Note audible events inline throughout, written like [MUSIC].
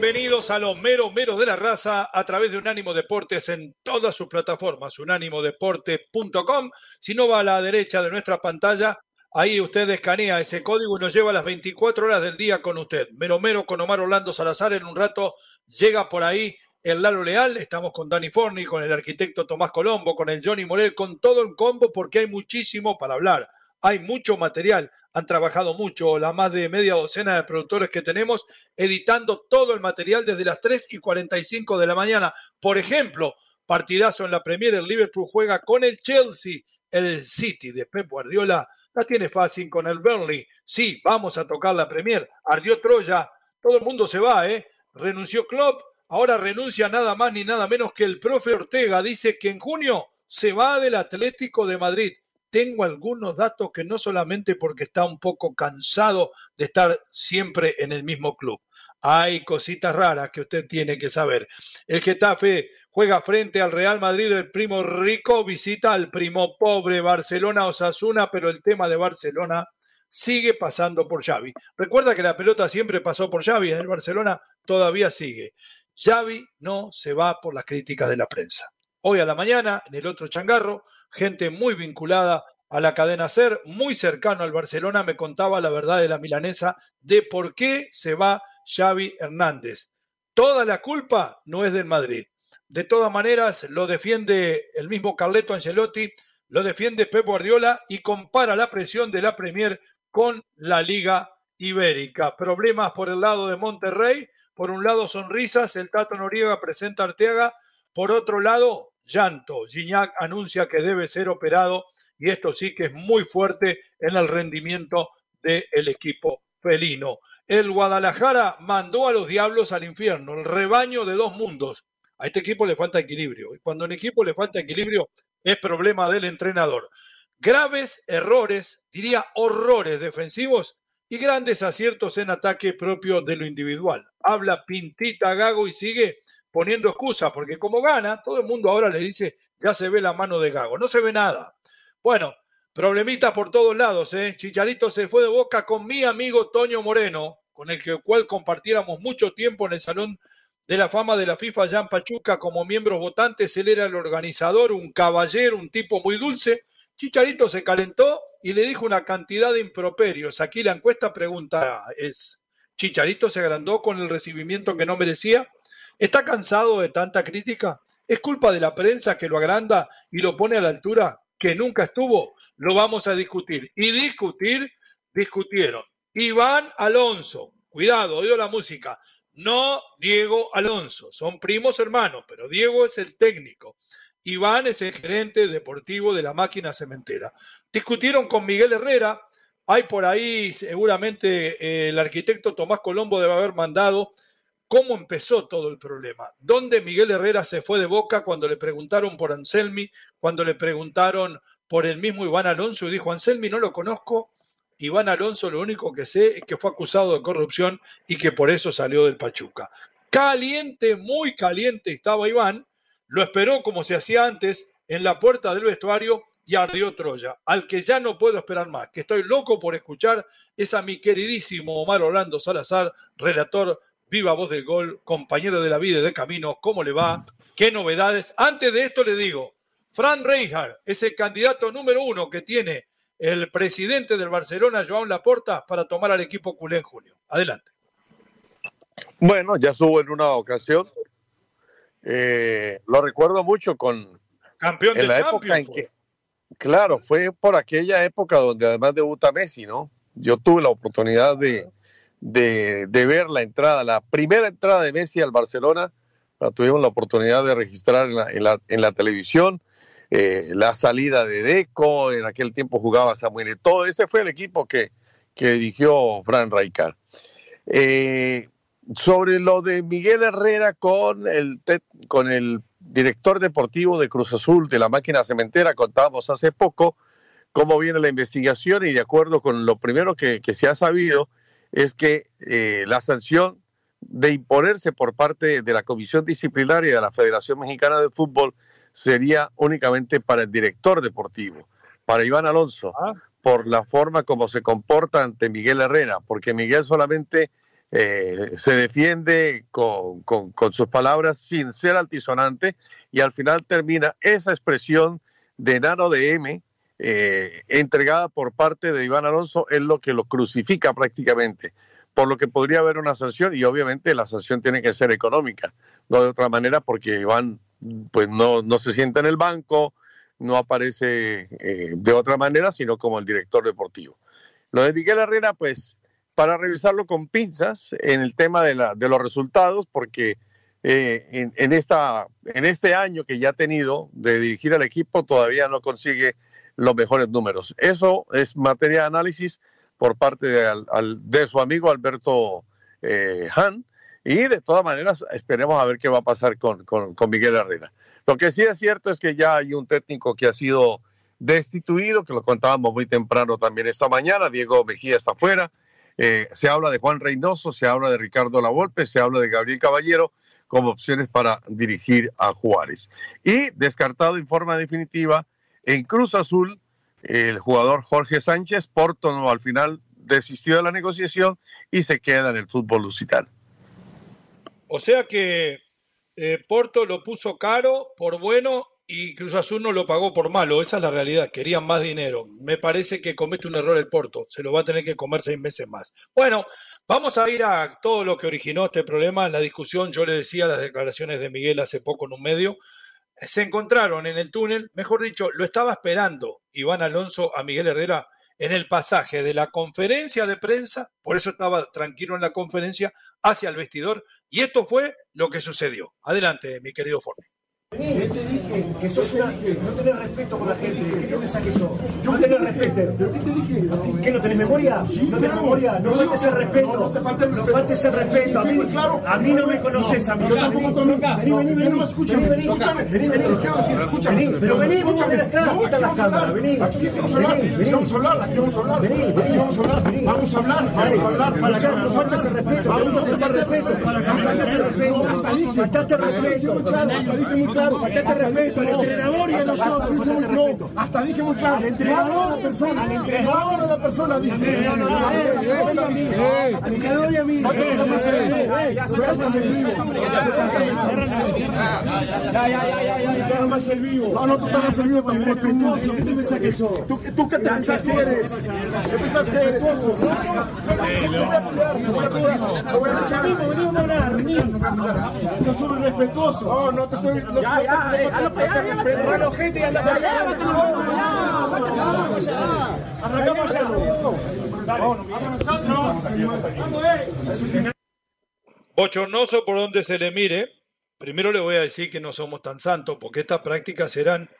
Bienvenidos a los meros meros de la raza a través de Unánimo Deportes en todas sus plataformas, unánimodeporte.com. Si no va a la derecha de nuestra pantalla, ahí usted escanea ese código y nos lleva las 24 horas del día con usted. Mero mero con Omar Orlando Salazar en un rato llega por ahí el Lalo Leal, estamos con Dani Forni, con el arquitecto Tomás Colombo, con el Johnny Morel, con todo el combo porque hay muchísimo para hablar hay mucho material, han trabajado mucho, la más de media docena de productores que tenemos, editando todo el material desde las 3 y 45 de la mañana. Por ejemplo, partidazo en la Premier, el Liverpool juega con el Chelsea, el City de Pep Guardiola la tiene fácil con el Burnley. Sí, vamos a tocar la Premier. Ardió Troya, todo el mundo se va, ¿eh? Renunció Klopp, ahora renuncia nada más ni nada menos que el profe Ortega. Dice que en junio se va del Atlético de Madrid tengo algunos datos que no solamente porque está un poco cansado de estar siempre en el mismo club. Hay cositas raras que usted tiene que saber. El Getafe juega frente al Real Madrid, el primo rico visita al primo pobre Barcelona Osasuna, pero el tema de Barcelona sigue pasando por Xavi. Recuerda que la pelota siempre pasó por Xavi, en el Barcelona todavía sigue. Xavi no se va por las críticas de la prensa. Hoy a la mañana, en el otro changarro, gente muy vinculada a la cadena SER, muy cercano al Barcelona, me contaba la verdad de la milanesa de por qué se va Xavi Hernández. Toda la culpa no es del Madrid. De todas maneras, lo defiende el mismo Carleto Ancelotti, lo defiende Pep Guardiola y compara la presión de la Premier con la Liga Ibérica. Problemas por el lado de Monterrey, por un lado sonrisas, el Tato Noriega presenta Arteaga, por otro lado llanto. Gignac anuncia que debe ser operado y esto sí que es muy fuerte en el rendimiento del equipo felino. El Guadalajara mandó a los diablos al infierno, el rebaño de dos mundos. A este equipo le falta equilibrio y cuando a un equipo le falta equilibrio es problema del entrenador. Graves errores, diría horrores defensivos y grandes aciertos en ataque propio de lo individual. Habla Pintita Gago y sigue poniendo excusas, porque como gana, todo el mundo ahora le dice, ya se ve la mano de Gago. No se ve nada. Bueno, problemitas por todos lados, ¿eh? Chicharito se fue de boca con mi amigo Toño Moreno, con el cual compartiéramos mucho tiempo en el Salón de la Fama de la FIFA Jan Pachuca como miembros votantes. Él era el organizador, un caballero, un tipo muy dulce. Chicharito se calentó y le dijo una cantidad de improperios. Aquí la encuesta pregunta es, ¿Chicharito se agrandó con el recibimiento que no merecía? ¿Está cansado de tanta crítica? ¿Es culpa de la prensa que lo agranda y lo pone a la altura que nunca estuvo? Lo vamos a discutir. Y discutir, discutieron. Iván Alonso, cuidado, oído la música. No Diego Alonso, son primos hermanos, pero Diego es el técnico. Iván es el gerente deportivo de la máquina cementera. Discutieron con Miguel Herrera. Hay por ahí seguramente eh, el arquitecto Tomás Colombo debe haber mandado cómo empezó todo el problema. ¿Dónde Miguel Herrera se fue de boca cuando le preguntaron por Anselmi, cuando le preguntaron por el mismo Iván Alonso y dijo, Anselmi no lo conozco, Iván Alonso lo único que sé es que fue acusado de corrupción y que por eso salió del Pachuca. Caliente, muy caliente estaba Iván, lo esperó como se hacía antes en la puerta del vestuario y ardió Troya, al que ya no puedo esperar más, que estoy loco por escuchar es a mi queridísimo Omar Orlando Salazar, relator viva voz del gol, compañero de la vida y de camino, ¿cómo le va? ¿Qué novedades? Antes de esto le digo, Fran Reinhardt es el candidato número uno que tiene el presidente del Barcelona, Joan Laporta, para tomar al equipo culé en junio. Adelante. Bueno, ya subo en una ocasión. Eh, lo recuerdo mucho con campeón de la época en que Claro, fue por aquella época donde además debuta Messi, ¿no? Yo tuve la oportunidad de, de, ver la entrada, la primera entrada de Messi al Barcelona, la tuvimos la oportunidad de registrar en la, en la, televisión, eh, la salida de Deco, en aquel tiempo jugaba Samuel todo ese fue el equipo que, que dirigió Fran Raikar. Eh, sobre lo de Miguel Herrera con el, con el director deportivo de Cruz Azul de la máquina cementera, contábamos hace poco cómo viene la investigación y de acuerdo con lo primero que, se ha sabido es que eh, la sanción de imponerse por parte de la Comisión Disciplinaria de la Federación Mexicana de Fútbol sería únicamente para el director deportivo, para Iván Alonso, ah. por la forma como se comporta ante Miguel Herrera, porque Miguel solamente eh, se defiende con, sus palabras sin ser altisonante y al final termina esa expresión de nano de M eh, entregada por parte de Iván Alonso es lo que lo crucifica prácticamente, por lo que podría haber una sanción y obviamente la sanción tiene que ser económica, no de otra manera porque Iván pues no, no se sienta en el banco, no aparece eh, de otra manera, sino como el director deportivo. Lo de Miguel Herrera, pues para revisarlo con pinzas en el tema de, la, de los resultados, porque eh, en, esta, en este año que ya ha tenido de dirigir al equipo todavía no consigue los mejores números. Eso es materia de análisis por parte de, su amigo Alberto eh, Han y de todas maneras esperemos a ver qué va a pasar con, con, con Miguel Herrera. Lo que sí es cierto es que ya hay un técnico que ha sido destituido, que lo contábamos muy temprano también esta mañana, Diego Mejía está fuera, eh, se habla de Juan Reynoso, se habla de Ricardo Lavolpe, se habla de Gabriel Caballero como opciones para dirigir a Juárez. Y descartado en forma definitiva en Cruz Azul, el jugador Jorge Sánchez, Porto no, al final desistió de la negociación y se queda en el fútbol lusitano. O sea que eh, Porto lo puso caro por bueno y Cruz Azul no lo pagó por malo, esa es la realidad, querían más dinero. Me parece que comete un error el Porto, se lo va a tener que comer seis meses más. Bueno, vamos a ir a todo lo que originó este problema, la discusión, yo le decía las declaraciones de Miguel hace poco en un medio, se encontraron en el túnel, mejor dicho, lo estaba esperando Iván Alonso a Miguel Herrera en el pasaje de la conferencia de prensa, por eso estaba tranquilo en la conferencia, hacia el vestidor, y esto fue lo que sucedió. Adelante, mi querido Forni. Yo te dije que sos una. No tenés respeto por la gente. ¿Qué te pensás que sos? No tenés respeto. ¿Pero qué te dije? ¿Qué no tenés memoria? Sí, no tenés memoria. No faltes el respeto. No te faltes el respeto. No faltes el respeto. A mí, a mí no me conoces a mí. Yo tampoco Vení, vení, vení. Escúchame, vení. Escúchame. Vení, vení. Escúchame. Vení, pero vení, acá. Aquí están las cámaras. Vení. Aquí vamos a hablar. Vení, vamos a hablar. Aquí vamos a hablar. Vení, vení. Vamos a hablar. Vení. Vamos a hablar. Vamos a hablar. No faltes el respeto. No faltes el respeto. El respeto. Faltate el respeto. Hasta dije muy claro. Faltate respeto al entrenador y a nosotros. No, hasta dije muy claro. Al entrenador, la persona, al entrenador de la persona, al entrenador y a mí. Ya, ya, ya, ya, ya. Tú más el vivo. No, no, tú estás el vivo también. Respetuoso. ¿Qué te pensás que sos? ¿Tú qué te pensás que eres? ¿Qué pensás que eres? Venimos a hablar, Yo soy respetuoso. No, no te estoy... Bochornoso por donde se le mire. Primero le voy a decir que no somos tan santos, porque estas prácticas eran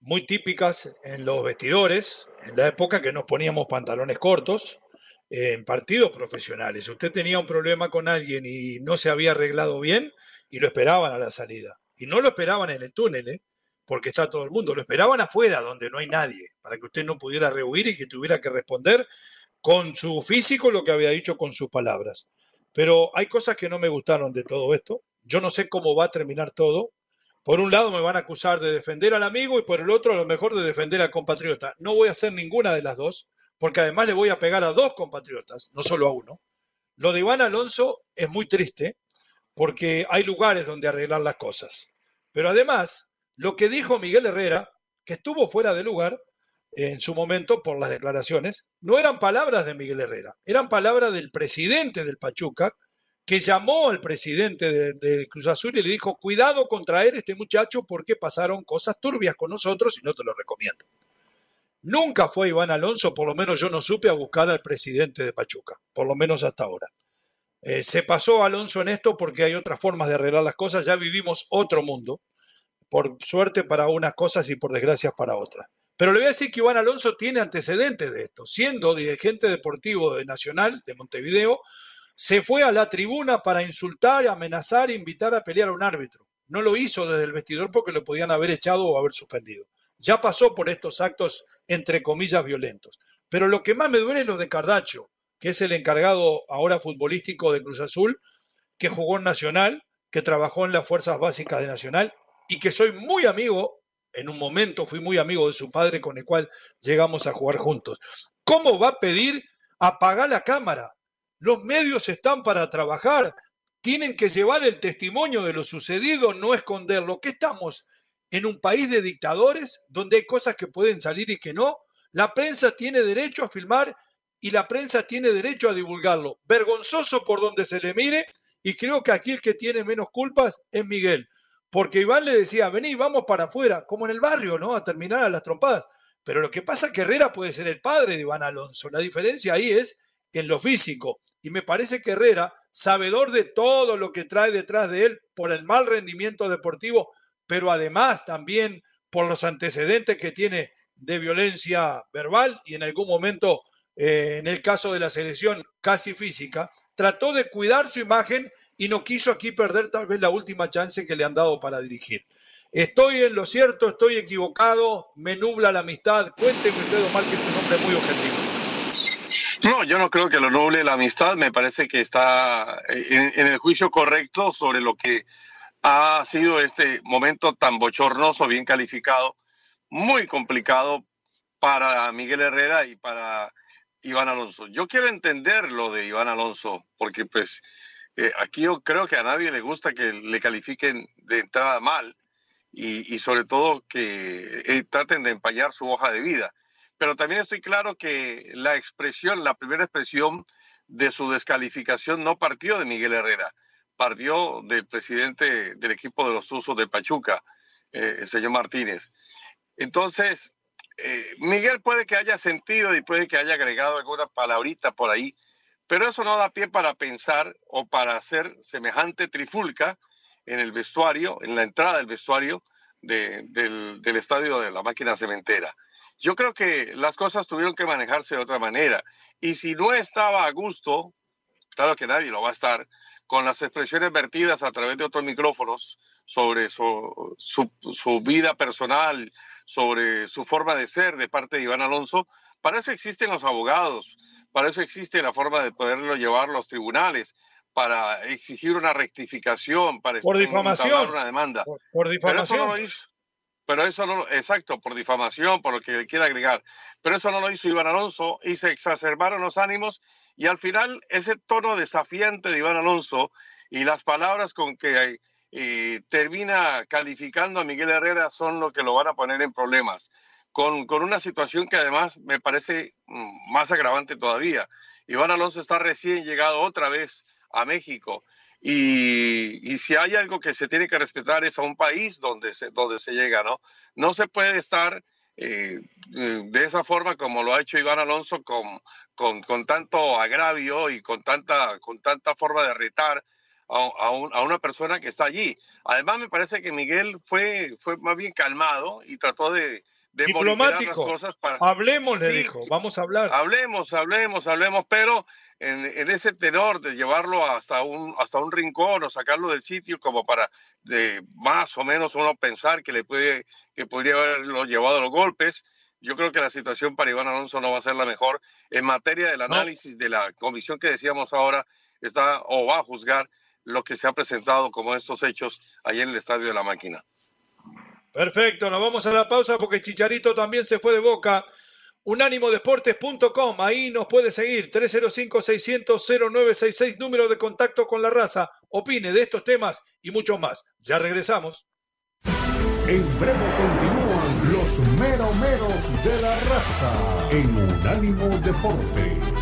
muy típicas en los vestidores, en la época que nos poníamos pantalones cortos, en partidos profesionales. Usted tenía un problema con alguien y no se había arreglado bien y lo esperaban a la salida. Y no lo esperaban en el túnel, ¿eh? porque está todo el mundo. Lo esperaban afuera, donde no hay nadie, para que usted no pudiera rehuir y que tuviera que responder con su físico lo que había dicho con sus palabras. Pero hay cosas que no me gustaron de todo esto. Yo no sé cómo va a terminar todo. Por un lado me van a acusar de defender al amigo y por el otro a lo mejor de defender al compatriota. No voy a hacer ninguna de las dos, porque además le voy a pegar a dos compatriotas, no solo a uno. Lo de Iván Alonso es muy triste porque hay lugares donde arreglar las cosas. Pero además, lo que dijo Miguel Herrera, que estuvo fuera de lugar en su momento por las declaraciones, no eran palabras de Miguel Herrera, eran palabras del presidente del Pachuca, que llamó al presidente de, Cruz Azul y le dijo, cuidado con traer este muchacho porque pasaron cosas turbias con nosotros y no te lo recomiendo. Nunca fue Iván Alonso, por lo menos yo no supe, a buscar al presidente de Pachuca, por lo menos hasta ahora. Eh, se pasó Alonso en esto porque hay otras formas de arreglar las cosas, ya vivimos otro mundo, por suerte para unas cosas y por desgracias para otras. Pero le voy a decir que Iván Alonso tiene antecedentes de esto. Siendo dirigente deportivo de Nacional de Montevideo, se fue a la tribuna para insultar, amenazar, invitar a pelear a un árbitro. No lo hizo desde el vestidor porque lo podían haber echado o haber suspendido. Ya pasó por estos actos, entre comillas, violentos. Pero lo que más me duele es lo de Cardacho, que es el encargado ahora futbolístico de Cruz Azul, que jugó en Nacional, que trabajó en las fuerzas básicas de Nacional y que soy muy amigo, en un momento fui muy amigo de su padre con el cual llegamos a jugar juntos. ¿Cómo va a pedir apagar la cámara? Los medios están para trabajar, tienen que llevar el testimonio de lo sucedido, no esconderlo. ¿Qué estamos? ¿En un país de dictadores donde hay cosas que pueden salir y que no? La prensa tiene derecho a filmar y la prensa tiene derecho a divulgarlo. Vergonzoso por donde se le mire y creo que aquí el que tiene menos culpas es Miguel. Porque Iván le decía, vení, vamos para afuera, como en el barrio, ¿no? A terminar a las trompadas. Pero lo que pasa es que Herrera puede ser el padre de Iván Alonso. La diferencia ahí es en lo físico. Y me parece que Herrera, sabedor de todo lo que trae detrás de él por el mal rendimiento deportivo, pero además también por los antecedentes que tiene de violencia verbal y en algún momento, eh, en el caso de la selección casi física, trató de cuidar su imagen y no quiso aquí perder tal vez la última chance que le han dado para dirigir. Estoy en lo cierto, estoy equivocado, me nubla la amistad. Cuénteme usted, Omar, que es un hombre muy objetivo. No, yo no creo que lo noble la amistad. Me parece que está en, el juicio correcto sobre lo que ha sido este momento tan bochornoso, bien calificado, muy complicado para Miguel Herrera y para Iván Alonso. Yo quiero entender lo de Iván Alonso, porque pues eh, aquí yo creo que a nadie le gusta que le califiquen de entrada mal y, sobre todo que eh, traten de empañar su hoja de vida pero también estoy claro que la expresión, la primera expresión de su descalificación no partió de Miguel Herrera, partió del presidente del equipo de los Usos de Pachuca, eh, el señor Martínez. Entonces, eh, Miguel puede que haya sentido y puede que haya agregado alguna palabrita por ahí, pero eso no da pie para pensar o para hacer semejante trifulca en el vestuario, en la entrada del vestuario del, estadio de la máquina cementera. Yo creo que las cosas tuvieron que manejarse de otra manera. Y si no estaba a gusto, claro que nadie lo va a estar, con las expresiones vertidas a través de otros micrófonos sobre su, vida personal, sobre su forma de ser de parte de Iván Alonso, para eso existen los abogados, para eso existe la forma de poderlo llevar a los tribunales, para exigir una rectificación, para por difamación, una demanda. Por, difamación. Pero eso no, exacto, por difamación, por lo que quiera agregar. Pero eso no lo hizo Iván Alonso y se exacerbaron los ánimos y al final ese tono desafiante de Iván Alonso y las palabras con que eh, termina calificando a Miguel Herrera son lo que lo van a poner en problemas. Con, con una situación que además me parece mm, más agravante todavía. Iván Alonso está recién llegado otra vez a México y, si hay algo que se tiene que respetar es a un país donde se, donde se llega, ¿no? No se puede estar eh, eh, de esa forma como lo ha hecho Iván Alonso con, con, con tanto agravio y con tanta, con tanta forma de retar a, a, a, una persona que está allí. Además, me parece que Miguel fue, fue más bien calmado y trató de, de diplomático. Las cosas para... Hablemos, le dijo, vamos a hablar. Hablemos, hablemos, hablemos, pero en, ese tenor de llevarlo hasta un, hasta un rincón o sacarlo del sitio como para de más o menos uno pensar que le puede, que podría haberlo llevado a los golpes. Yo creo que la situación para Iván Alonso no va a ser la mejor. En materia del análisis de la comisión que decíamos ahora, está o va a juzgar lo que se ha presentado como estos hechos ahí en el Estadio de la Máquina. Perfecto, nos vamos a la pausa porque Chicharito también se fue de boca unánimodeportes.com, ahí nos puede seguir, 305-600-0966, número de contacto con la raza, opine de estos temas y mucho más. Ya regresamos. En breve continúan los meromeros de la raza en Unánimo Deportes.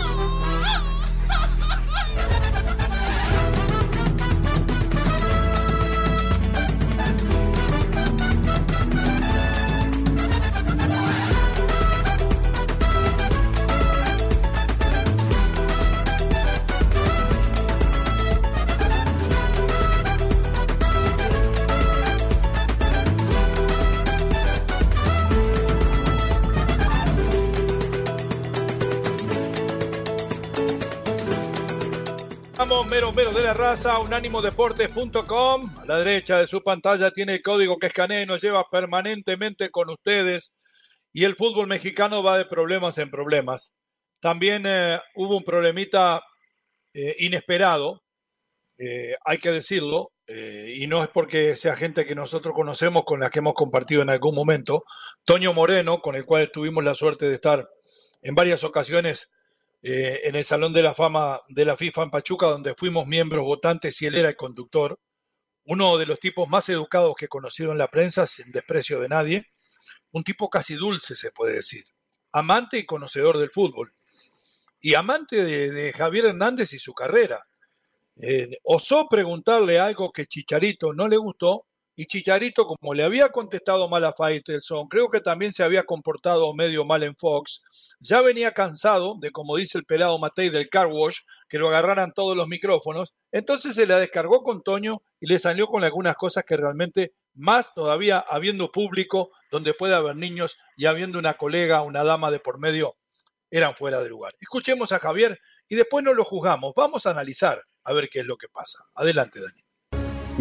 Mero Mero de la Raza, unánimodeportes.com. A la derecha de su pantalla tiene el código que escanea y nos lleva permanentemente con ustedes. Y el fútbol mexicano va de problemas en problemas. También eh, hubo un problemita eh, inesperado, eh, hay que decirlo, y no es porque sea gente que nosotros conocemos con la que hemos compartido en algún momento. Toño Moreno, con el cual tuvimos la suerte de estar en varias ocasiones eh, en el Salón de la Fama de la FIFA en Pachuca, donde fuimos miembros votantes y él era el conductor. Uno de los tipos más educados que he conocido en la prensa, sin desprecio de nadie. Un tipo casi dulce, se puede decir. Amante y conocedor del fútbol. Y amante de, Javier Hernández y su carrera. Eh, osó preguntarle algo que Chicharito no le gustó y Chicharito, como le había contestado mal a Faitelson, creo que también se había comportado medio mal en Fox, ya venía cansado de, como dice el pelado Matei del car wash, que lo agarraran todos los micrófonos, entonces se la descargó con Toño y le salió con algunas cosas que realmente, más todavía habiendo público donde puede haber niños y habiendo una colega, una dama de por medio, eran fuera de lugar. Escuchemos a Javier y después no lo juzgamos, vamos a analizar a ver qué es lo que pasa. Adelante, Dani.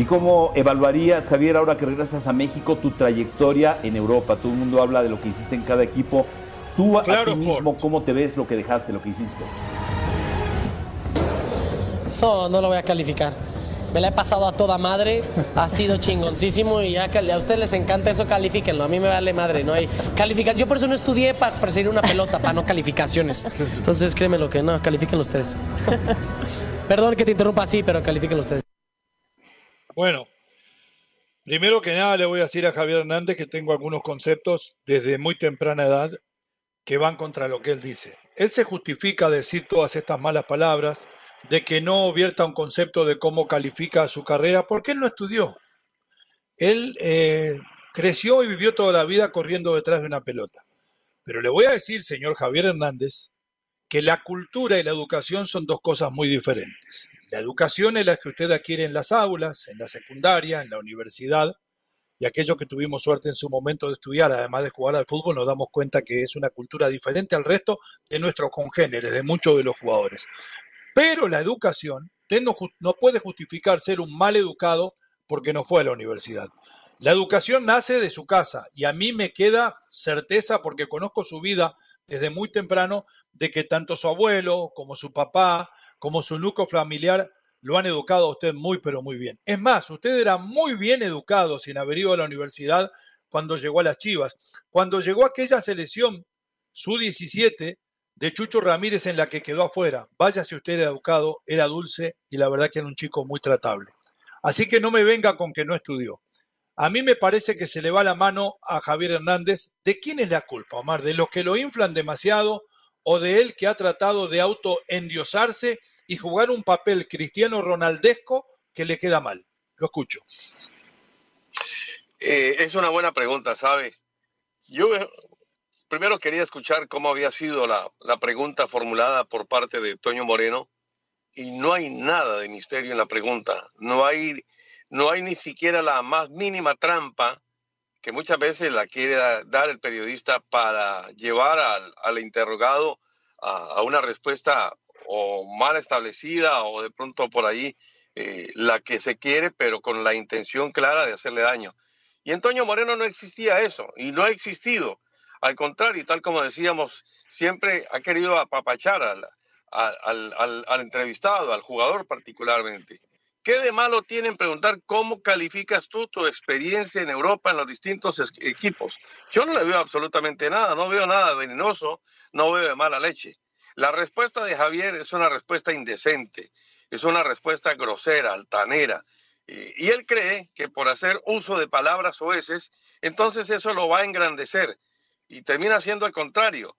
¿Y cómo evaluarías, Javier, ahora que regresas a México, tu trayectoria en Europa? Todo el mundo habla de lo que hiciste en cada equipo. Tú a ti mismo, ¿cómo te ves lo que dejaste, lo que hiciste? No, no lo voy a calificar. Me la he pasado a toda madre, ha sido chingoncísimo y ya a ustedes les encanta eso, califíquenlo. A mí me vale madre, no hay calificación. Yo por eso no estudié para perseguir una pelota, para no calificaciones. Entonces créeme lo que no, califíquenlo ustedes. [LAUGHS] Perdón que te interrumpa así, pero califíquenlo ustedes. Bueno, primero que nada le voy a decir a Javier Hernández que tengo algunos conceptos desde muy temprana edad que van contra lo que él dice. Él se justifica decir todas estas malas palabras, de que no vierta un concepto de cómo califica su carrera, porque él no estudió. Él eh, creció y vivió toda la vida corriendo detrás de una pelota. Pero le voy a decir, señor Javier Hernández, que la cultura y la educación son dos cosas muy diferentes. La educación es la que usted adquiere en las aulas, en la secundaria, en la universidad, y aquellos que tuvimos suerte en su momento de estudiar, además de jugar al fútbol, nos damos cuenta que es una cultura diferente al resto de nuestros congéneres, de muchos de los jugadores. Pero la educación no, no puede justificar ser un mal educado porque no fue a la universidad. La educación nace de su casa y a mí me queda certeza porque conozco su vida desde muy temprano de que tanto su abuelo como su papá como su núcleo familiar lo han educado a usted muy, pero muy bien. Es más, usted era muy bien educado sin haber ido a la universidad cuando llegó a las Chivas. Cuando llegó aquella selección, su 17, de Chucho Ramírez en la que quedó afuera. Vaya si usted era educado, era dulce y la verdad que era un chico muy tratable. Así que no me venga con que no estudió. A mí me parece que se le va la mano a Javier Hernández. ¿De quién es la culpa, Omar? ¿De los que lo inflan demasiado o de él que ha tratado de autoendiosarse y jugar un papel cristiano ronaldesco que le queda mal? Lo escucho. Eh, es una buena pregunta, ¿sabe? Yo eh, primero quería escuchar cómo había sido la, la pregunta formulada por parte de Toño Moreno y no hay nada de misterio en la pregunta. No hay, no hay ni siquiera la más mínima trampa que muchas veces la quiere dar el periodista para llevar al, interrogado a, una respuesta o mal establecida o de pronto por ahí eh, la que se quiere, pero con la intención clara de hacerle daño. Y en Toño Moreno no existía eso y no ha existido. Al contrario, tal como decíamos, siempre ha querido apapachar al entrevistado, al jugador particularmente. ¿Qué de malo tiene en preguntar cómo calificas tú tu experiencia en Europa en los distintos equipos? Yo no le veo absolutamente nada, no veo nada venenoso, no veo de mala leche. La respuesta de Javier es una respuesta indecente, es una respuesta grosera, altanera. Y, él cree que por hacer uso de palabras oeces, entonces eso lo va a engrandecer y termina siendo al contrario.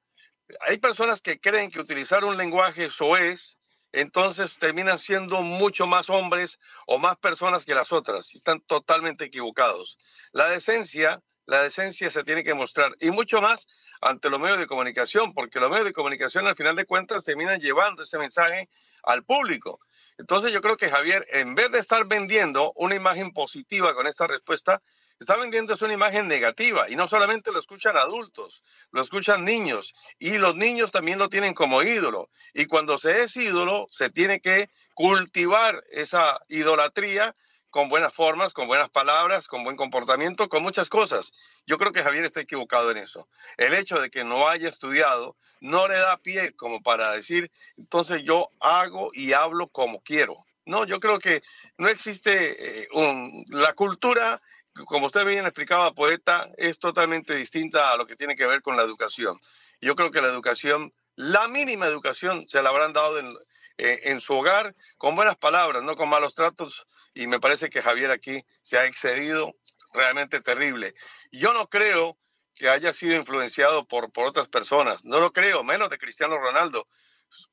hay personas que creen que utilizar un lenguaje soez, entonces terminan siendo mucho más hombres o más personas que las otras. Están totalmente equivocados. La decencia, la decencia se tiene que mostrar y mucho más ante los medios de comunicación, porque los medios de comunicación al final de cuentas terminan llevando ese mensaje al público. Entonces yo creo que Javier, en vez de estar vendiendo una imagen positiva con esta respuesta, está vendiendo una imagen negativa y no solamente lo escuchan adultos, lo escuchan niños y los niños también lo tienen como ídolo. Y cuando se es ídolo, se tiene que cultivar esa idolatría con buenas formas, con buenas palabras, con buen comportamiento, con muchas cosas. Yo creo que Javier está equivocado en eso. El hecho de que no haya estudiado no le da pie como para decir, entonces yo hago y hablo como quiero. No, yo creo que no existe eh, un, la cultura, como usted bien explicaba, poeta, es totalmente distinta a lo que tiene que ver con la educación. Yo creo que la educación, la mínima educación, se la habrán dado en, eh, en su hogar con buenas palabras, no con malos tratos. Y me parece que Javier aquí se ha excedido realmente terrible. Yo no creo que haya sido influenciado por, por otras personas, no lo creo, menos de Cristiano Ronaldo.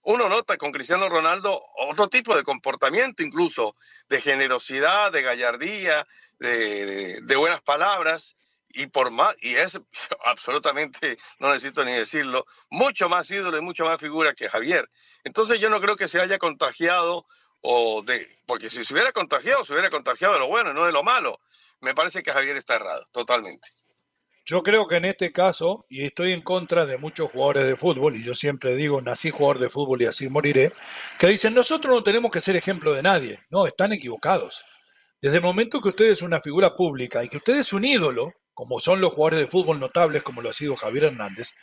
Uno nota con Cristiano Ronaldo otro tipo de comportamiento, incluso de generosidad, de gallardía, de, buenas palabras, y por más, y es [LAUGHS] absolutamente, no necesito ni decirlo, mucho más ídolo y mucho más figura que Javier. Entonces yo no creo que se haya contagiado o de, porque si se hubiera contagiado, se hubiera contagiado de lo bueno no de lo malo. Me parece que Javier está errado, totalmente. Yo creo que en este caso, y estoy en contra de muchos jugadores de fútbol, y yo siempre digo, nací jugador de fútbol y así moriré, que dicen, nosotros no tenemos que ser ejemplo de nadie. No, están equivocados. Desde el momento que usted es una figura pública y que usted es un ídolo, como son los jugadores de fútbol notables, como lo ha sido Javier Hernández,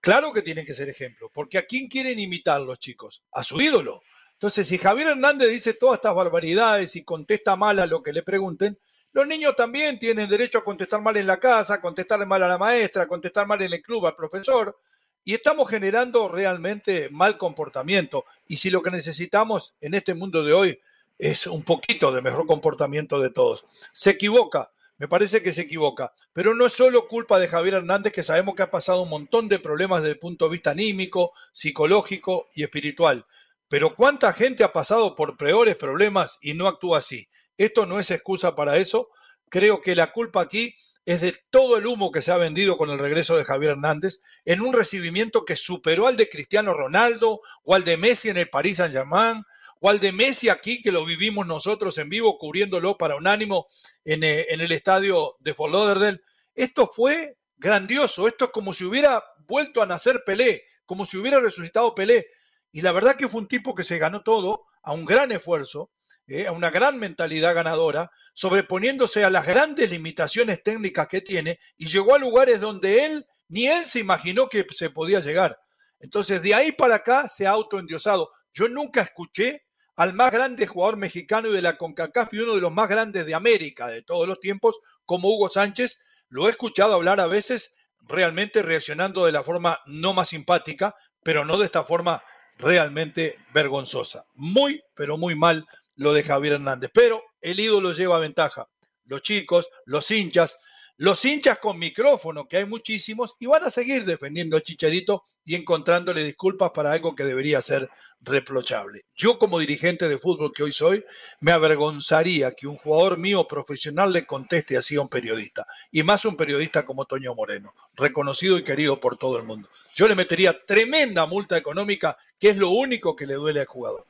claro que tienen que ser ejemplos, porque ¿a quién quieren imitar los chicos? A su ídolo. Entonces, si Javier Hernández dice todas estas barbaridades y contesta mal a lo que le pregunten, los niños también tienen derecho a contestar mal en la casa, a contestar mal a la maestra, a contestar mal en el club al profesor, y estamos generando realmente mal comportamiento. Y si lo que necesitamos en este mundo de hoy es un poquito de mejor comportamiento de todos, se equivoca, me parece que se equivoca. Pero no es solo culpa de Javier Hernández, que sabemos que ha pasado un montón de problemas desde el punto de vista anímico, psicológico y espiritual. Pero ¿cuánta gente ha pasado por peores problemas y no actúa así? Esto no es excusa para eso. Creo que la culpa aquí es de todo el humo que se ha vendido con el regreso de Javier Hernández en un recibimiento que superó al de Cristiano Ronaldo o al de Messi en el Paris Saint-Germain o al de Messi aquí, que lo vivimos nosotros en vivo, cubriéndolo para Unánimo en, eh, en el estadio de Fort Lauderdale. Esto fue grandioso, esto es como si hubiera vuelto a nacer Pelé, como si hubiera resucitado Pelé. Y la verdad que fue un tipo que se ganó todo a un gran esfuerzo, eh, a una gran mentalidad ganadora, sobreponiéndose a las grandes limitaciones técnicas que tiene y llegó a lugares donde él ni él se imaginó que se podía llegar. Entonces, de ahí para acá se ha autoendiosado. Yo nunca escuché al más grande jugador mexicano y de la CONCACAF y uno de los más grandes de América de todos los tiempos, como Hugo Sánchez. Lo he escuchado hablar a veces realmente reaccionando de la forma no más simpática, pero no de esta forma realmente vergonzosa. Muy, pero muy mal lo de Javier Hernández. Pero el ídolo lleva ventaja. Los chicos, los hinchas, los hinchas con micrófono, que hay muchísimos, y van a seguir defendiendo al Chicharito y encontrándole disculpas para algo que debería ser reprochable. Yo como dirigente de fútbol que hoy soy, me avergonzaría que un jugador mío profesional le conteste así a un periodista, y más un periodista como Toño Moreno, reconocido y querido por todo el mundo. Yo le metería tremenda multa económica, que es lo único que le duele al jugador.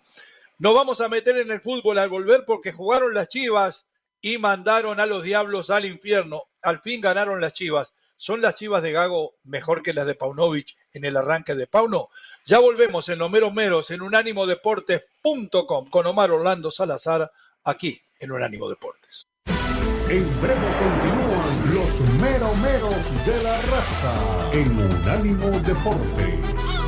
Nos vamos a meter en el fútbol al volver porque jugaron las Chivas y mandaron a los diablos al infierno. Al fin ganaron las Chivas. ¿Son las Chivas de Gago mejor que las de Paunovic en el arranque de Pauno? Ya volvemos en Homero Meros en unánimodeportes.com con Omar Orlando Salazar aquí en Unánimo Deportes. En breve continúan los meromeros de la raza en Unánimo Deportes.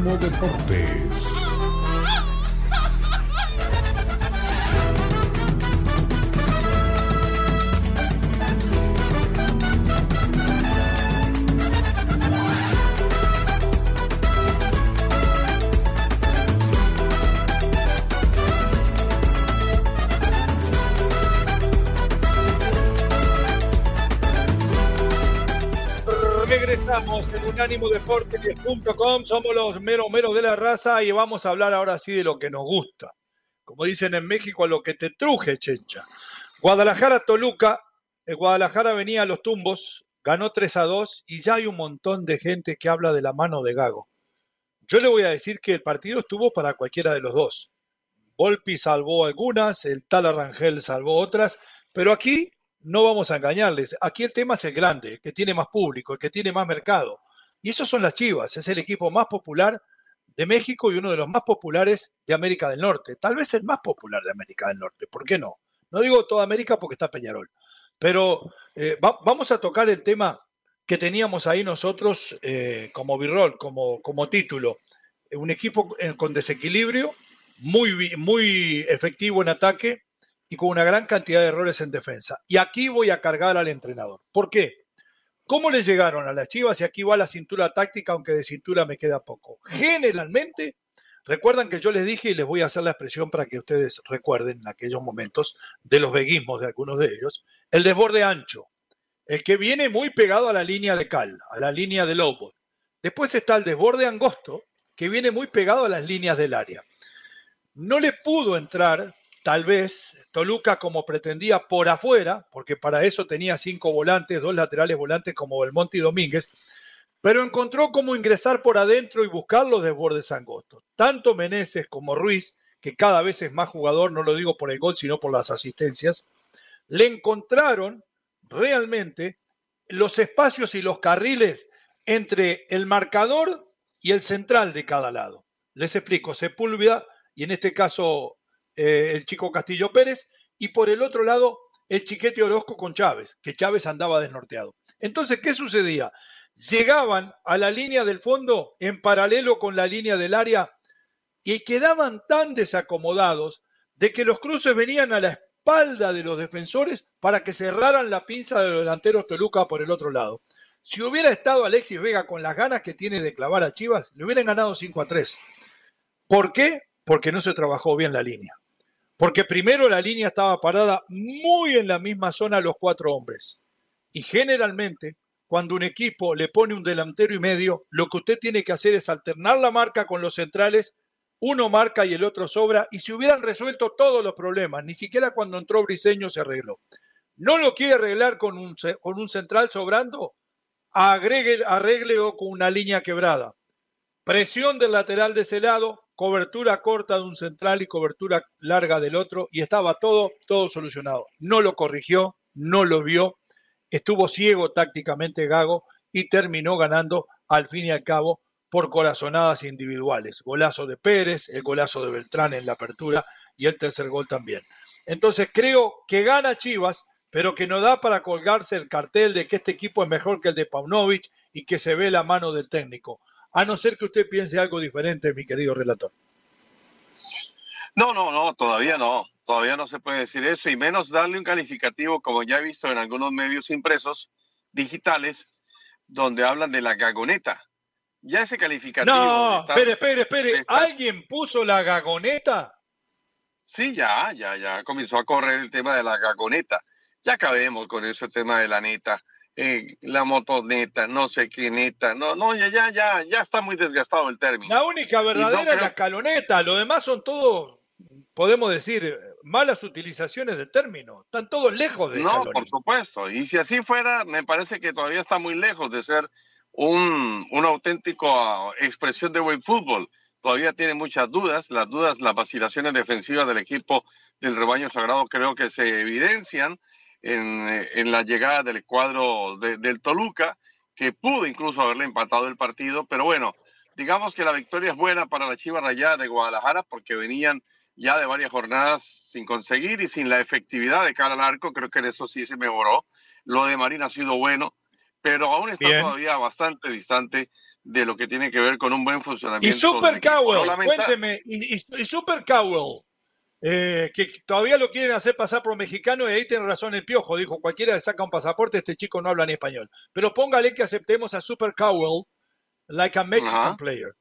Unánimo Deportes. Somos los meros meros de la raza y vamos a hablar ahora sí de lo que nos gusta. Como dicen en México, a lo que te truje, chencha. Guadalajara, Toluca, el Guadalajara venía a los tumbos, ganó 3 a 2 y ya hay un montón de gente que habla de la mano de Gago. Yo le voy a decir que el partido estuvo para cualquiera de los dos. Volpi salvó algunas, el tal Arrangel salvó otras, pero aquí no vamos a engañarles. Aquí el tema es el grande, el que tiene más público, el que tiene más mercado. Y esos son las Chivas, es el equipo más popular de México y uno de los más populares de América del Norte. Tal vez el más popular de América del Norte, ¿por qué no? No digo toda América porque está Peñarol. Pero eh, vamos a tocar el tema que teníamos ahí nosotros eh, como birrol, como, como título. Un equipo eh, con desequilibrio, muy, muy efectivo en ataque, y con una gran cantidad de errores en defensa. Y aquí voy a cargar al entrenador. ¿Por qué? ¿Cómo le llegaron a las Chivas? Y aquí va la cintura táctica, aunque de cintura me queda poco. Generalmente, recuerdan que yo les dije y les voy a hacer la expresión para que ustedes recuerden en aquellos momentos de los veguismos de algunos de ellos, el desborde ancho, el que viene muy pegado a la línea de cal, a la línea de lobo. Después está el desborde angosto, que viene muy pegado a las líneas del área. No le pudo entrar tal vez Toluca como pretendía por afuera, porque para eso tenía cinco volantes, dos laterales volantes como Belmonte y Domínguez, pero encontró cómo ingresar por adentro y buscar los desbordes angostos. Tanto Meneses como Ruiz, que cada vez es más jugador, no lo digo por el gol, sino por las asistencias, le encontraron realmente los espacios y los carriles entre el marcador y el central de cada lado. Les explico, Sepúlveda, y en este caso eh, el chico Castillo Pérez, y por el otro lado el chiquete Orozco con Chávez, que Chávez andaba desnorteado. Entonces, ¿qué sucedía? Llegaban a la línea del fondo en paralelo con la línea del área y quedaban tan desacomodados de que los cruces venían a la espalda de los defensores para que cerraran la pinza de los delanteros Toluca por el otro lado. Si hubiera estado Alexis Vega con las ganas que tiene de clavar a Chivas, le hubieran ganado 5 a 3. ¿Por qué? Porque no se trabajó bien la línea. Porque primero la línea estaba parada muy en la misma zona los cuatro hombres. Y generalmente, cuando un equipo le pone un delantero y medio, lo que usted tiene que hacer es alternar la marca con los centrales. Uno marca y el otro sobra. Y si hubieran resuelto todos los problemas, ni siquiera cuando entró Briseño se arregló. ¿No lo quiere arreglar con un, con un central sobrando? Agregue, arregle con una línea quebrada. Presión del lateral de ese lado, cobertura corta de un central y cobertura larga del otro, y estaba todo, todo solucionado. No lo corrigió, no lo vio, estuvo ciego tácticamente Gago y terminó ganando al fin y al cabo por corazonadas individuales. Golazo de Pérez, el golazo de Beltrán en la apertura y el tercer gol también. Entonces creo que gana Chivas, pero que no da para colgarse el cartel de que este equipo es mejor que el de Paunovic y que se ve la mano del técnico a no ser que usted piense algo diferente, mi querido relator. No, no, no, todavía no. Todavía no se puede decir eso y menos darle un calificativo, como ya he visto en algunos medios impresos digitales, donde hablan de la gagoneta. Ya ese calificativo. No, espere, espere, espere. ¿Alguien puso la gagoneta? Sí, ya, ya, ya comenzó a correr el tema de la gagoneta. Ya acabemos con ese tema de la neta. Eh, la motoneta, no sé qué neta, no, no, ya, ya, ya, ya está muy desgastado el término. La única verdadera es la caloneta, lo demás son todos, podemos decir, malas utilizaciones del término, están todos lejos de No, por supuesto, y si así fuera, me parece que todavía está muy lejos de ser un, un auténtico ah, expresión de buen fútbol. Todavía tiene muchas dudas, las dudas, las vacilaciones defensivas del equipo del rebaño sagrado creo que se evidencian en, la llegada del cuadro del Toluca, que pudo incluso haberle empatado el partido, pero bueno, digamos que la victoria es buena para la Chiva Rayada de Guadalajara porque venían ya de varias jornadas sin conseguir y sin la efectividad de cara al arco, creo que en eso sí se mejoró. Lo de Marín ha sido bueno, pero aún está todavía bastante distante de lo que tiene que ver con un buen funcionamiento. Y Super Cowell, cuénteme, y, y Super Cowell, eh, que todavía lo quieren hacer pasar por mexicano y ahí tiene razón el piojo, dijo, cualquiera le saca un pasaporte, este chico no habla ni español. Pero póngale que aceptemos a Super Cowell like a Mexican player.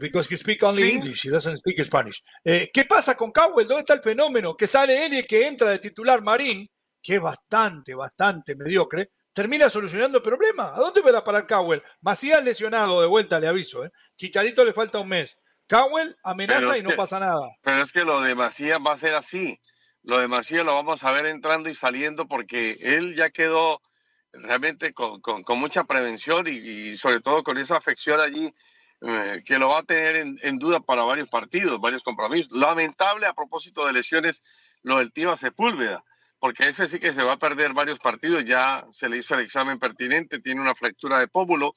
Because he speaks only English, he doesn't speak Spanish. Eh, ¿Qué pasa con Cowell? ¿Dónde está el fenómeno? Que sale él y que entra de titular Marín, que es bastante, bastante mediocre, termina solucionando el problema. ¿A dónde va a parar Cowell? Macías lesionado de vuelta, le aviso. ¿eh? Chicharito le falta un mes. Cowell amenaza y no pasa nada. Pero es que lo de Macías va a ser así. Lo de Macías lo vamos a ver entrando y saliendo porque él ya quedó realmente con, mucha prevención y, sobre todo con esa afección allí eh, que lo va a tener en, duda para varios partidos, varios compromisos. Lamentable a propósito de lesiones lo del Tío Sepúlveda, porque ese sí que se va a perder varios partidos, ya se le hizo el examen pertinente, tiene una fractura de pómulo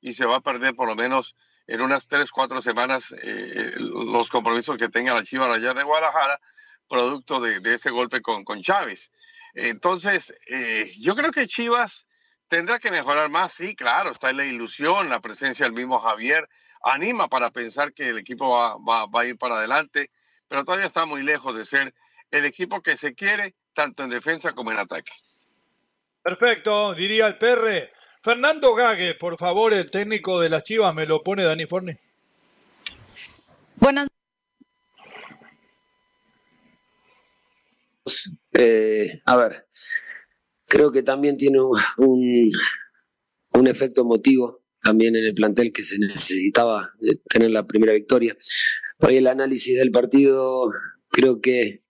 y se va a perder por lo menos en unas tres, cuatro semanas eh, los compromisos que tenga la Chivas allá de Guadalajara, producto de, ese golpe con, con Chávez. Entonces, eh, yo creo que Chivas tendrá que mejorar más, sí, claro, está en la ilusión, la presencia del mismo Javier, anima para pensar que el equipo va, a ir para adelante, pero todavía está muy lejos de ser el equipo que se quiere, tanto en defensa como en ataque. Perfecto, diría el PR. Fernando Gague, por favor, el técnico de las Chivas, me lo pone Dani Forni. Buenas Eh, a ver, creo que también tiene un, un efecto emotivo también en el plantel que se necesitaba tener la primera victoria. Por ahí el análisis del partido, creo que,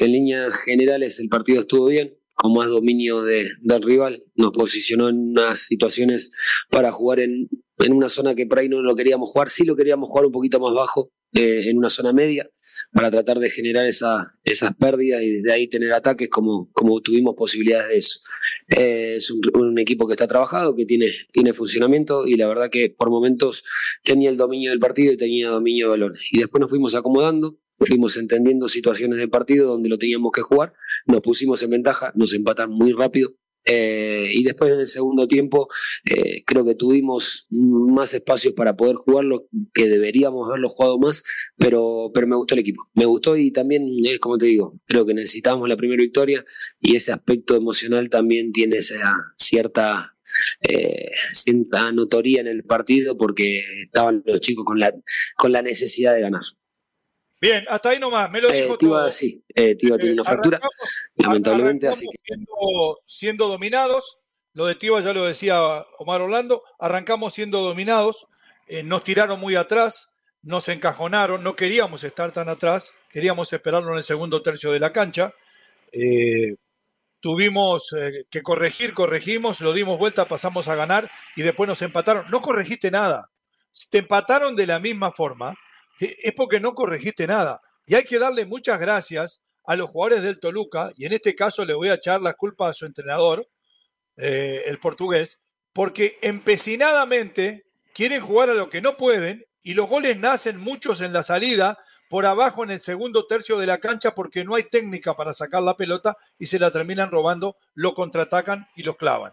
en líneas generales el partido estuvo bien, con más dominio de, del rival, nos posicionó en unas situaciones para jugar en, en, una zona que por ahí no lo queríamos jugar, sí lo queríamos jugar un poquito más bajo, eh, en una zona media, para tratar de generar esa, esas pérdidas y desde ahí tener ataques como, como tuvimos posibilidades de eso. Eh, es un, equipo que está trabajado, que tiene, tiene funcionamiento y la verdad que por momentos tenía el dominio del partido y tenía dominio de balón. Y después nos fuimos acomodando, fuimos entendiendo situaciones del partido donde lo teníamos que jugar, nos pusimos en ventaja, nos empatan muy rápido eh, y después en el segundo tiempo eh, creo que tuvimos más espacios para poder jugarlo, que deberíamos haberlo jugado más, pero, pero me gustó el equipo. Me gustó y también, es como te digo, creo que necesitábamos la primera victoria y ese aspecto emocional también tiene esa cierta eh, cierta notoría en el partido porque estaban los chicos con la, con la necesidad de ganar. Bien, hasta ahí nomás, me lo eh, dijo todo. Sí, eh, tiene una eh, fractura, lamentablemente, así que... Siendo, dominados, lo de Tiva ya lo decía Omar Orlando, arrancamos siendo dominados, eh, nos tiraron muy atrás, nos encajonaron, no queríamos estar tan atrás, queríamos esperarlo en el segundo tercio de la cancha. tuvimos que corregir, corregimos, lo dimos vuelta, pasamos a ganar y después nos empataron. No corregiste nada. Te empataron de la misma forma es porque no corregiste nada. Y hay que darle muchas gracias a los jugadores del Toluca, y en este caso le voy a echar la culpa a su entrenador, eh, el portugués, porque empecinadamente quieren jugar a lo que no pueden y los goles nacen muchos en la salida, por abajo en el segundo tercio de la cancha porque no hay técnica para sacar la pelota y se la terminan robando, lo contraatacan y los clavan.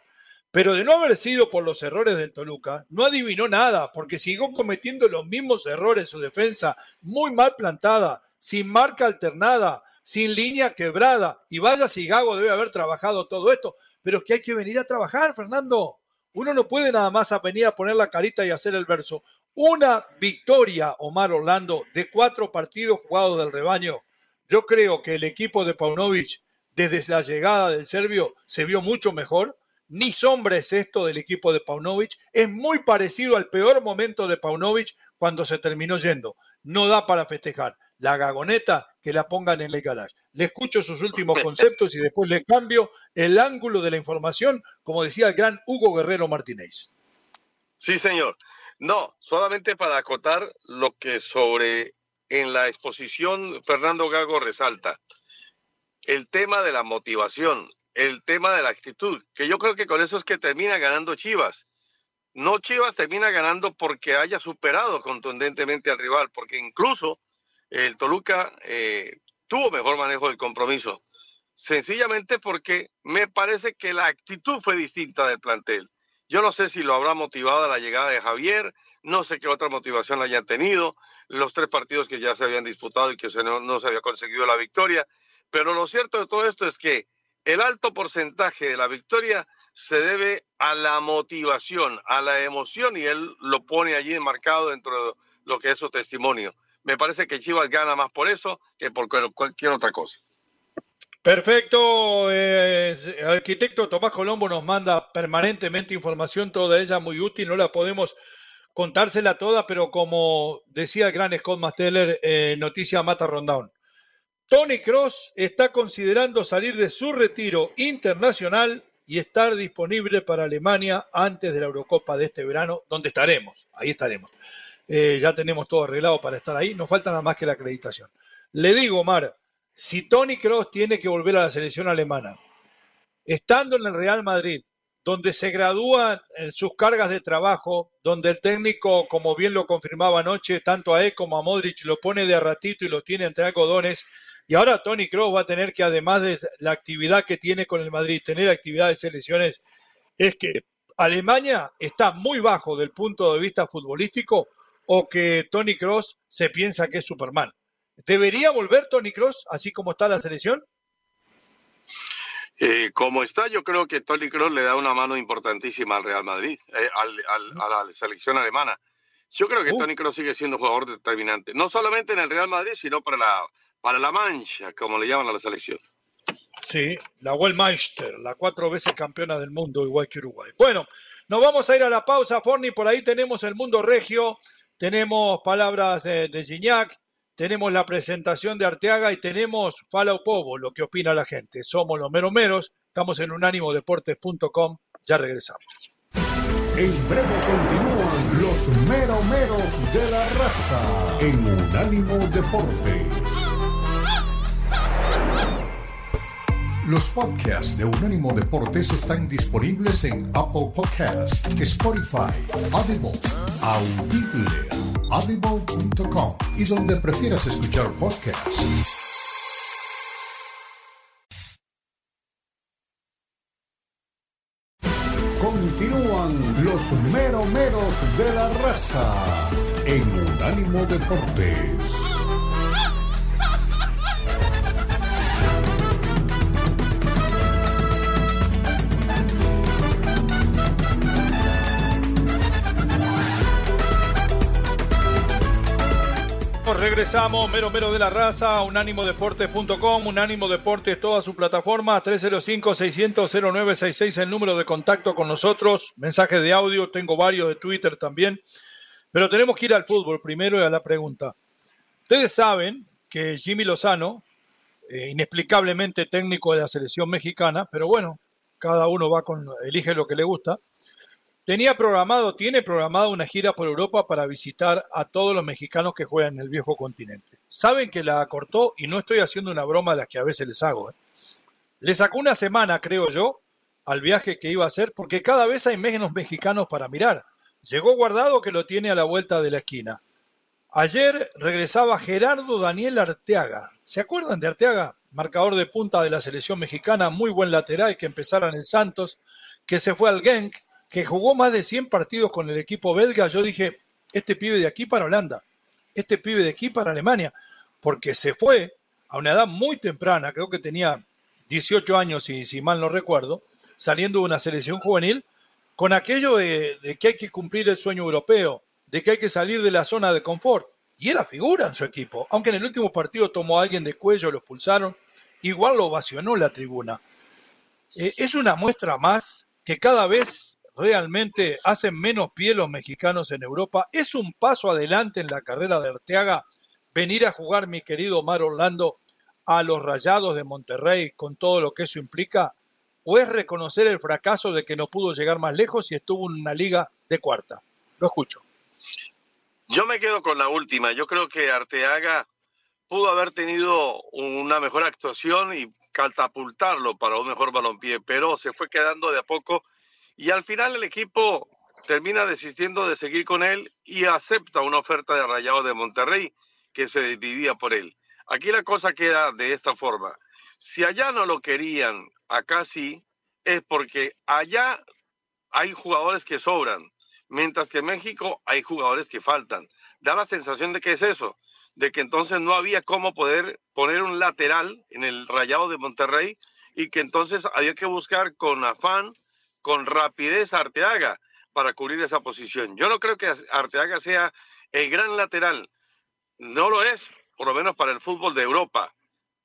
Pero de no haber sido por los errores del Toluca, no adivinó nada, porque siguió cometiendo los mismos errores su defensa, muy mal plantada, sin marca alternada, sin línea quebrada. Y vaya si Gago debe haber trabajado todo esto. Pero es que hay que venir a trabajar, Fernando. Uno no puede nada más venir a poner la carita y hacer el verso. Una victoria, Omar Orlando, de cuatro partidos jugados del rebaño. Yo creo que el equipo de Paunovic, desde la llegada del serbio, se vio mucho mejor ni sombra es esto del equipo de Paunovic. Es muy parecido al peor momento de Paunovic cuando se terminó yendo. No da para festejar. La gagoneta que la pongan en el garage. Le escucho sus últimos [LAUGHS] conceptos y después le cambio el ángulo de la información, como decía el gran Hugo Guerrero Martínez. Sí, señor. No, solamente para acotar lo que sobre en la exposición Fernando Gago resalta. El tema de la motivación el tema de la actitud, que yo creo que con eso es que termina ganando Chivas. No Chivas termina ganando porque haya superado contundentemente al rival, porque incluso el Toluca eh, tuvo mejor manejo del compromiso. Sencillamente porque me parece que la actitud fue distinta del plantel. Yo no sé si lo habrá motivado la llegada de Javier, no sé qué otra motivación haya tenido, los tres partidos que ya se habían disputado y que no, no se había conseguido la victoria, pero lo cierto de todo esto es que el alto porcentaje de la victoria se debe a la motivación, a la emoción, y él lo pone allí enmarcado dentro de lo que es su testimonio. Me parece que Chivas gana más por eso que por cualquier otra cosa. Perfecto. el arquitecto Tomás Colombo nos manda permanentemente información, toda ella muy útil. No la podemos contársela toda, pero como decía el gran Scott Masteller, eh, noticia mata Rondown. Tony Cross está considerando salir de su retiro internacional y estar disponible para Alemania antes de la Eurocopa de este verano, donde estaremos. Ahí estaremos. Eh, ya tenemos todo arreglado para estar ahí. Nos falta nada más que la acreditación. Le digo, Mar, si Tony Cross tiene que volver a la selección alemana, estando en el Real Madrid, donde se gradúan en sus cargas de trabajo, donde el técnico, como bien lo confirmaba anoche, tanto a él como a Modric lo pone de a ratito y lo tiene entre algodones, y ahora Tony Kroos va a tener que, además de la actividad que tiene con el Madrid, tener actividad de selecciones, es que Alemania está muy bajo del punto de vista futbolístico o que Tony Cross se piensa que es Superman. ¿Debería volver Tony Cross así como está la selección? Eh, como está, yo creo que Tony Kroos le da una mano importantísima al Real Madrid, eh, a la selección alemana. Yo creo que uh. Tony Kroos sigue siendo un jugador determinante, no solamente en el Real Madrid, sino para la, para la Mancha, como le llaman a la selección. Sí, la Wellmeister, la cuatro veces campeona del mundo, igual que Uruguay. Bueno, nos vamos a ir a la pausa, Forni, por ahí tenemos el mundo regio, tenemos palabras de, de Gignac, tenemos la presentación de Arteaga y tenemos Fala Povo, lo que opina la gente. Somos los meros meros, estamos en unánimodeportes.com, ya regresamos. En breve continúan los meromeros de la raza en Unánimo Deportes. Los podcasts de Unánimo Deportes están disponibles en Apple Podcasts, Spotify, Audible, Audible, audible.com y donde prefieras escuchar podcasts. Continúan los meromeros de la raza en Unánimo Deportes. Regresamos, mero mero de la raza, unánimodeportes.com, unánimo deportes, toda su plataforma, 305-600-0966, el número de contacto con nosotros, mensaje de audio, tengo varios de Twitter también, pero tenemos que ir al fútbol primero y a la pregunta. Ustedes saben que Jimmy Lozano, eh, inexplicablemente técnico de la selección mexicana, pero bueno, cada uno va con, elige lo que le gusta, tenía programado, tiene programado una gira por Europa para visitar a todos los mexicanos que juegan en el viejo continente. Saben que la acortó y no estoy haciendo una broma de las que a veces les hago. ¿eh? Le sacó una semana, creo yo, al viaje que iba a hacer porque cada vez hay menos mexicanos para mirar. Llegó guardado que lo tiene a la vuelta de la esquina. Ayer regresaba Gerardo Daniel Arteaga. ¿Se acuerdan de Arteaga? Marcador de punta de la selección mexicana, muy buen lateral que empezara en el Santos, que se fue al Genk, que jugó más de 100 partidos con el equipo belga, yo dije, este pibe de aquí para Holanda, este pibe de aquí para Alemania, porque se fue a una edad muy temprana, creo que tenía 18 años, si, si mal no recuerdo, saliendo de una selección juvenil, con aquello de, que hay que cumplir el sueño europeo, de que hay que salir de la zona de confort. Y era figura en su equipo, aunque en el último partido tomó a alguien de cuello, lo expulsaron, igual lo ovacionó la tribuna. Eh, es una muestra más que cada vez realmente hacen menos pie los mexicanos en Europa. ¿Es un paso adelante en la carrera de Arteaga venir a jugar, mi querido Omar Orlando, a los Rayados de Monterrey con todo lo que eso implica? ¿O es reconocer el fracaso de que no pudo llegar más lejos y estuvo en una liga de cuarta? Lo escucho. Yo me quedo con la última. Yo creo que Arteaga pudo haber tenido una mejor actuación y catapultarlo para un mejor balompié, pero se fue quedando de a poco y al final el equipo termina desistiendo de seguir con él y acepta una oferta de Rayado de Monterrey que se dividía por él. Aquí la cosa queda de esta forma. Si allá no lo querían, acá sí, es porque allá hay jugadores que sobran, mientras que en México hay jugadores que faltan. Da la sensación de que es eso, de que entonces no había cómo poder poner un lateral en el rayado de Monterrey y que entonces había que buscar con afán con rapidez Arteaga para cubrir esa posición. Yo no creo que Arteaga sea el gran lateral. No lo es, por lo menos para el fútbol de Europa.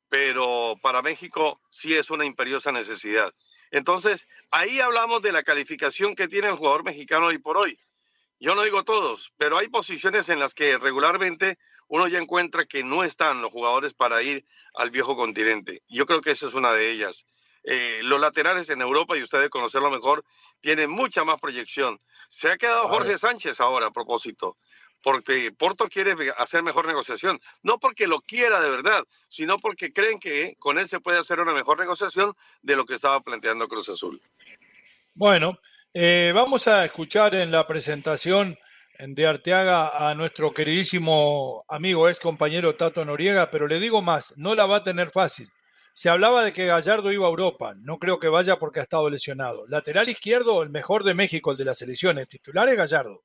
pero para México sí es una imperiosa necesidad. Entonces, ahí hablamos de la calificación que tiene el jugador mexicano hoy por hoy. Yo no digo todos, pero hay posiciones en las que regularmente uno ya encuentra que no están los jugadores para ir al viejo continente. Yo creo que esa es una de ellas. Eh, los laterales en Europa, y ustedes conocerlo mejor, tienen mucha más proyección. Se ha quedado Jorge Sánchez ahora a propósito, porque Porto quiere hacer mejor negociación. No porque lo quiera de verdad, sino porque creen que con él se puede hacer una mejor negociación de lo que estaba planteando Cruz Azul. Bueno, eh, vamos a escuchar en la presentación de Arteaga a nuestro queridísimo amigo, ex compañero Tato Noriega, pero le digo más, no la va a tener fácil. Se hablaba de que Gallardo iba a Europa, no creo que vaya porque ha estado lesionado. Lateral izquierdo, el mejor de México, el de las selecciones, titular es Gallardo.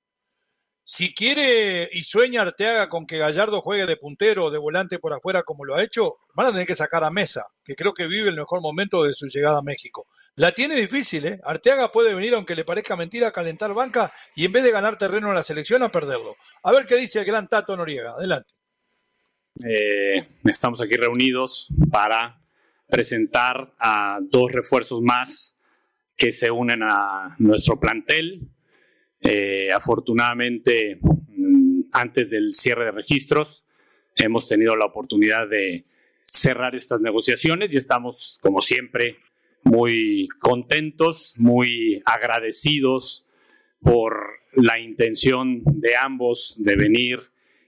Si quiere y sueña Arteaga con que Gallardo juegue de puntero o de volante por afuera como lo ha hecho, van a tener que sacar a Mesa, que creo que vive el mejor momento de su llegada a México. La tiene difícil, ¿eh? Arteaga puede venir, aunque le parezca mentira, a calentar banca y en vez de ganar terreno en la selección, a perderlo. A ver qué dice el gran Tato Noriega. Adelante. Eh, estamos aquí reunidos para presentar a dos refuerzos más que se unen a nuestro plantel. Eh, afortunadamente, mm, antes del cierre de registros, hemos tenido la oportunidad de cerrar estas negociaciones y estamos, como siempre, muy contentos, muy agradecidos por la intención de ambos de venir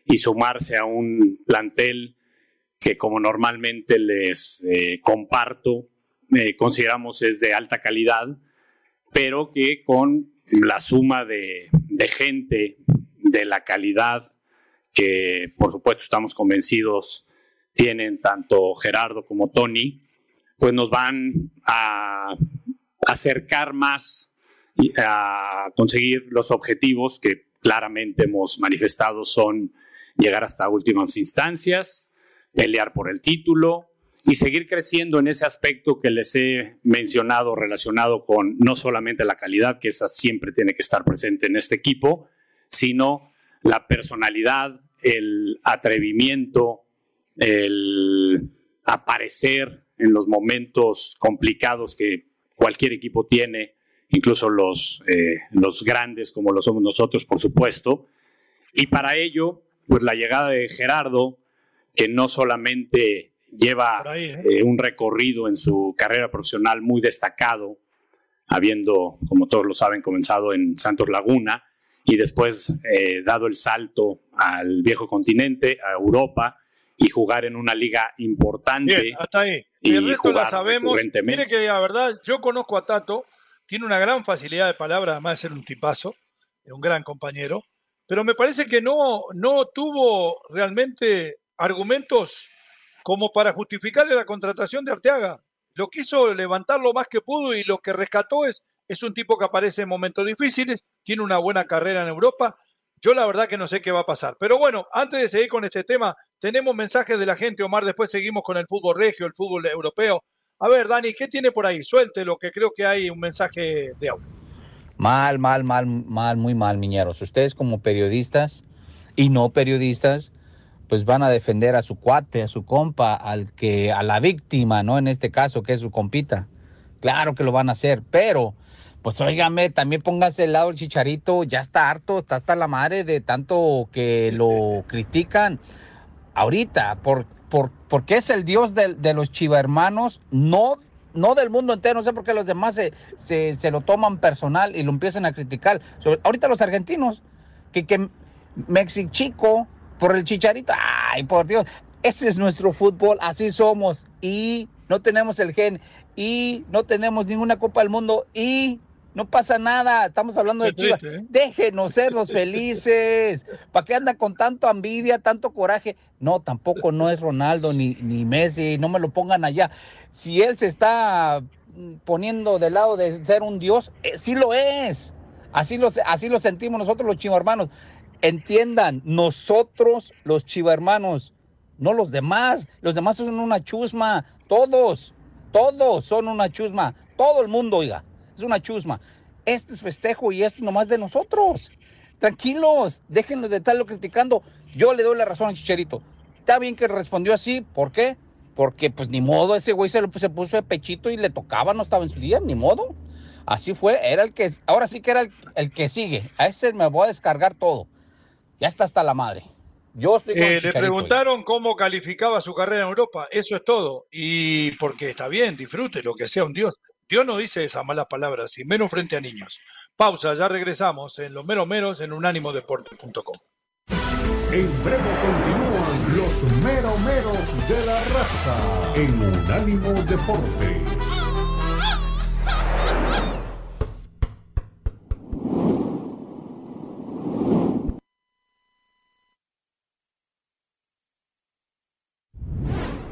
y sumarse a un plantel que como normalmente les eh, comparto, eh, consideramos es de alta calidad, pero que con la suma de, de gente de la calidad que por supuesto estamos convencidos tienen tanto Gerardo como Tony, pues nos van a acercar más a conseguir los objetivos que claramente hemos manifestado son llegar hasta últimas instancias, pelear por el título y seguir creciendo en ese aspecto que les he mencionado relacionado con no solamente la calidad, que esa siempre tiene que estar presente en este equipo, sino la personalidad, el atrevimiento, el aparecer en los momentos complicados que cualquier equipo tiene, incluso los, eh, los grandes como lo somos nosotros, por supuesto. Y para ello, pues la llegada de Gerardo, que no solamente lleva ¿eh? Eh, un recorrido en su carrera profesional muy destacado, habiendo, como todos lo saben, comenzado en Santos Laguna y después dado el salto al viejo continente, a Europa, y jugar en una liga importante. Bien, hasta ahí. Y el resto la sabemos. Mire que la verdad, yo conozco a Tato, tiene una gran facilidad de palabra, además de ser un tipazo, un gran compañero, pero me parece que no, no tuvo realmente argumentos como para justificarle la contratación de Arteaga. Lo quiso levantar lo más que pudo y lo que rescató es, es un tipo que aparece en momentos difíciles, tiene una buena carrera en Europa, yo la verdad que no sé qué va a pasar. Pero bueno, antes de seguir con este tema, tenemos mensajes de la gente, Omar, después seguimos con el fútbol regio, el fútbol europeo. A ver, Dani, ¿qué tiene por ahí? Suelte lo que creo que hay un mensaje de audio. Mal, mal, mal, mal, muy mal, miñeros. Ustedes como periodistas y no periodistas, pues van a defender a su cuate, a su compa, al que, a la víctima, ¿no? En este caso, que es su compita. Claro que lo van a hacer, pero pues óigame, también póngase el lado del chicharito, ya está harto, está hasta la madre de tanto que lo [LAUGHS] critican. Ahorita, por, por, porque es el dios de, de los chivahermanos, no, no del mundo entero, no sé por qué los demás se, se, lo toman personal y lo empiezan a criticar. ahorita los argentinos, que, que Mexichico, por el chicharito, ay, por Dios, ese es nuestro fútbol, así somos, y no tenemos el gen, y no tenemos ninguna Copa del Mundo, y no pasa nada, estamos hablando de Chivas. ¿eh? Déjenos ser los [LAUGHS] felices. ¿Para qué anda con tanto envidia, tanto coraje? No, tampoco no es Ronaldo ni, ni Messi, no me lo pongan allá. Si él se está poniendo del lado de ser un dios, eh, sí lo es. Así lo, así lo sentimos nosotros los chivarmanos. Entiendan, nosotros los chivarmanos, no los demás. Los demás son una chusma. Todos, todos son una chusma. Todo el mundo, oiga es una chusma. Este es festejo y esto nomás de nosotros. Tranquilos, déjenlo de estarlo criticando. Yo le doy la razón al Chicharito. Está bien que respondió así, ¿por qué? porque pues ni modo, ese güey se, se puso de pechito y le tocaba, no estaba en su día, ni modo. Así fue, era el que, ahora sí que era el, que sigue. A ese me voy a descargar todo. Ya está hasta la madre. Yo estoy eh, le preguntaron cómo calificaba su carrera en Europa. Eso es todo. Y porque está bien, disfrute lo que sea un Dios. Dios no dice esas malas palabras, y menos frente a niños. Pausa, ya regresamos en Los Meros Meros en unánimodeporte.com. En breve continúan los Meros Meros de la raza en Unánimo Deportes.